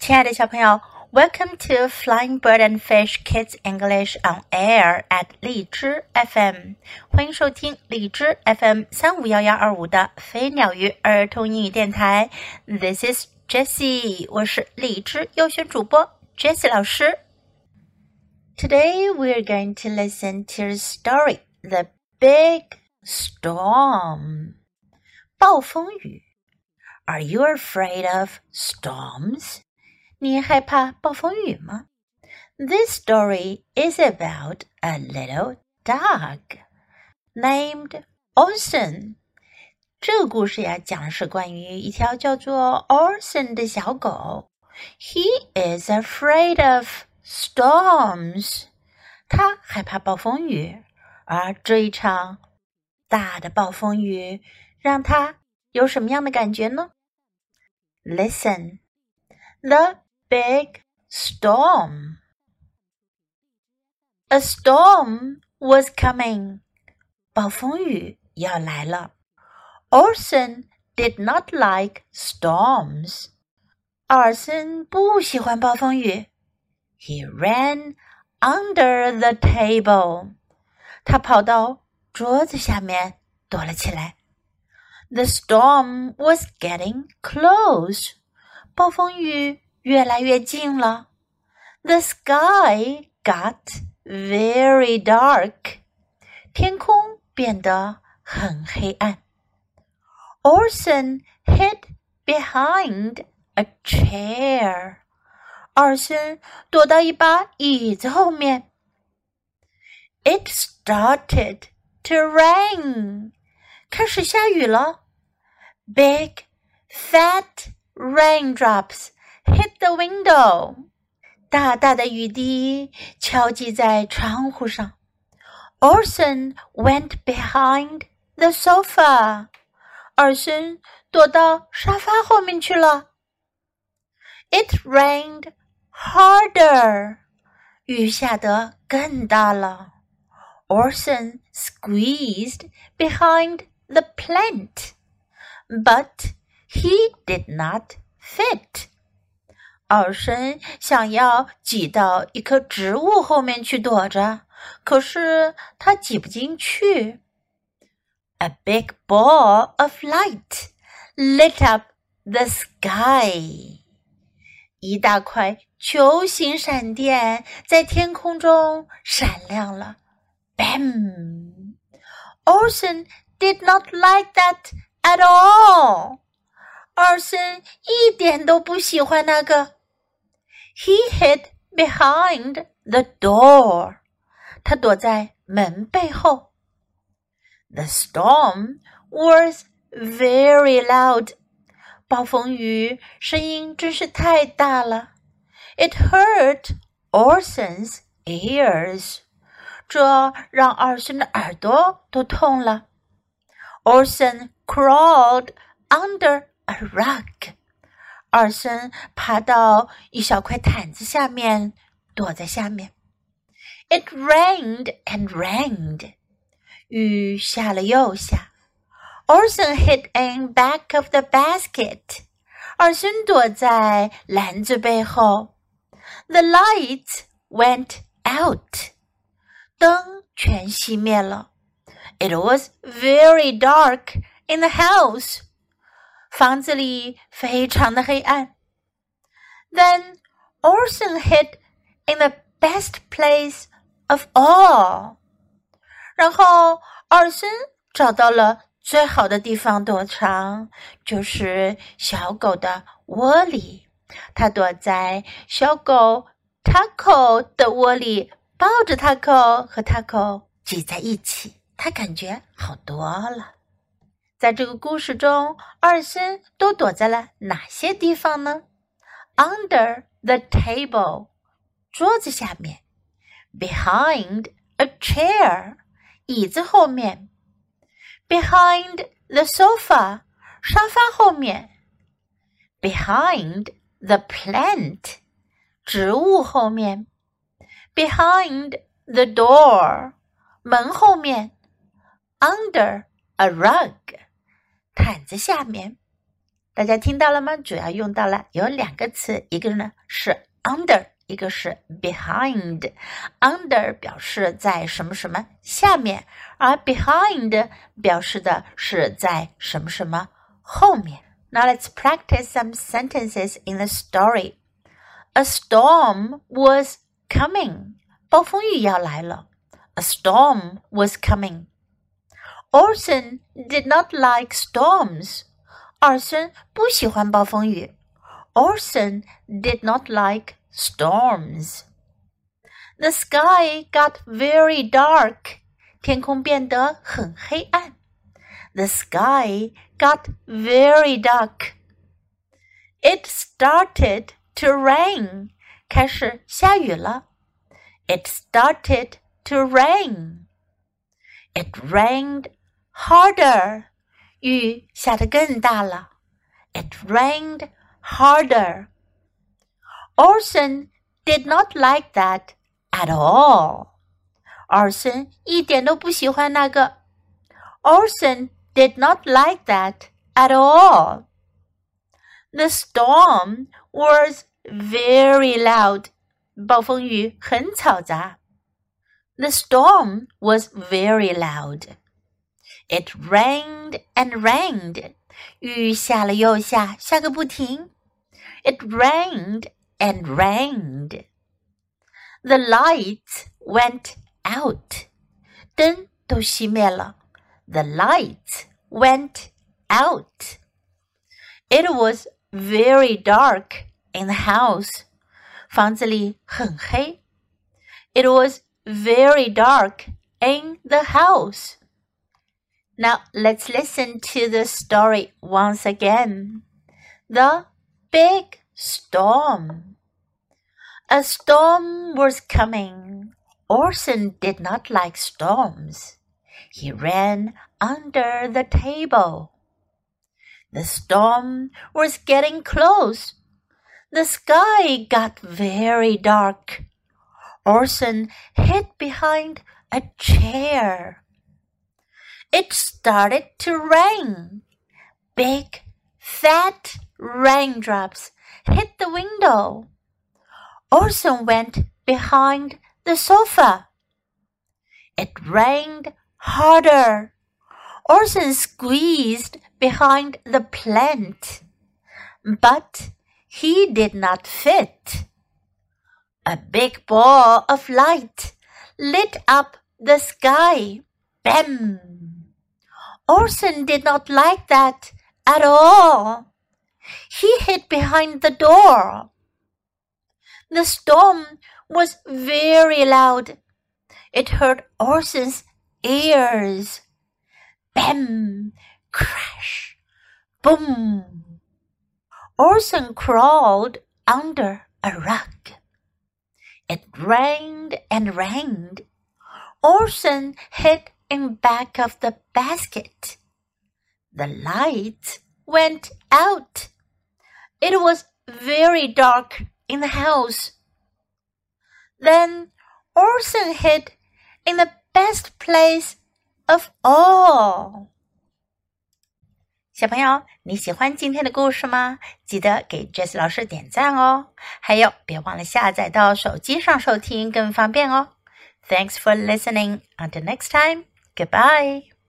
亲爱的小朋友，Welcome to Flying Bird and Fish Kids English on Air at 荔枝 FM，欢迎收听荔枝 FM 三五幺幺二五的飞鸟鱼儿童英语电台。This is Jessie，我是荔枝优选主播 Jessie 老师。Today we are going to listen to a story, The Big Storm，暴风雨。Are you afraid of storms? 你害怕暴风雨吗？This story is about a little dog named Orson。这个故事呀，讲的是关于一条叫做 Orson 的小狗。He is afraid of storms。他害怕暴风雨，而这一场大的暴风雨让他有什么样的感觉呢？Listen. The big storm. A storm was coming. 暴风雨要来了。Orson did not like storms. 奥尔森不喜欢暴风雨。He ran under the table. 他跑到桌子下面躲了起来。The storm was getting close. 暴风雨 越来越近了。The sky got very dark，天空变得很黑暗。Orson hid behind a chair，二森躲到一把椅子后面。It started to rain，开始下雨了。Big fat raindrops hit the window. 大大的雨滴敲击在窗户上。Orson went behind the sofa. 尔森躲到沙发后面去了。It rained harder. 雨下得更大了。Orson squeezed behind the plant, but he did not fit. 奥森想要挤到一棵植物后面去躲着，可是他挤不进去。A big ball of light lit up the sky。一大块球形闪电在天空中闪亮了。Bam! Orson did not like that at all. 二森一点都不喜欢那个。He hid behind the door. 他躲在门背后。The storm was very loud. 暴风雨声音真是太大了。It hurt Orson's ears. 这让二森的耳朵都痛了。Orson crawled under a rug. 二森爬到一小块毯子下面，躲在下面。It rained and rained，雨下了又下。Orson hid in back of the basket，二森躲在篮子背后。The lights went out，灯全熄灭了。It was very dark in the house。 房子里非常的黑暗。Then Orson hid in the best place of all。然后奥森找到了最好的地方躲藏，就是小狗的窝里。他躲在小狗 Taco 的窝里，抱着 Taco 和 Taco 挤在一起，他感觉好多了。在这个故事中，二森都躲在了哪些地方呢？Under the table，桌子下面；behind a chair，椅子后面；behind the sofa，沙发后面；behind the plant，植物后面；behind the door，门后面；under a rug。毯子下面大家听到了吗？主要用到了有两个词，一个呢是 under，一个是 behind。under 表示在什么什么下面，而 behind 表示的是在什么什么后面。Now let's practice some sentences in the story. A storm was coming. 暴风雨要来了。A storm was coming. Orson did not like storms. 二森不喜欢暴风雨。Orson did not like storms. The sky got very dark. 天空变得很黑暗。The sky got very dark. It started to rain. 开始下雨了。It started to rain. It rained harder. 雨下得更大了。It rained harder. Orson did not like that at all. 尔森一点都不喜欢那个。Orson did not like that at all. The storm was very loud. 暴风雨很嘈杂。The storm was very loud. It rained and rained. 雨下了又下，下个不停。It rained and rained. The lights went out. 灯都熄灭了。The lights went out. It was very dark in the house. 房子里很黑。It was very dark in the house. Now let's listen to the story once again. The Big Storm. A storm was coming. Orson did not like storms. He ran under the table. The storm was getting close. The sky got very dark. Orson hid behind a chair. It started to rain. Big, fat raindrops hit the window. Orson went behind the sofa. It rained harder. Orson squeezed behind the plant, but he did not fit. A big ball of light lit up the sky. Bam! Orson did not like that at all. He hid behind the door. The storm was very loud. It hurt Orson's ears. Bam! Crash! Boom! Orson crawled under a rug. It rained and rained. Orson hid in back of the basket. The lights went out. It was very dark in the house. Then Orson hid in the best place of all. 小朋友，你喜欢今天的故事吗？记得给 Jess 老师点赞哦！还有，别忘了下载到手机上收听，更方便哦。Thanks for listening. Until next time. Goodbye.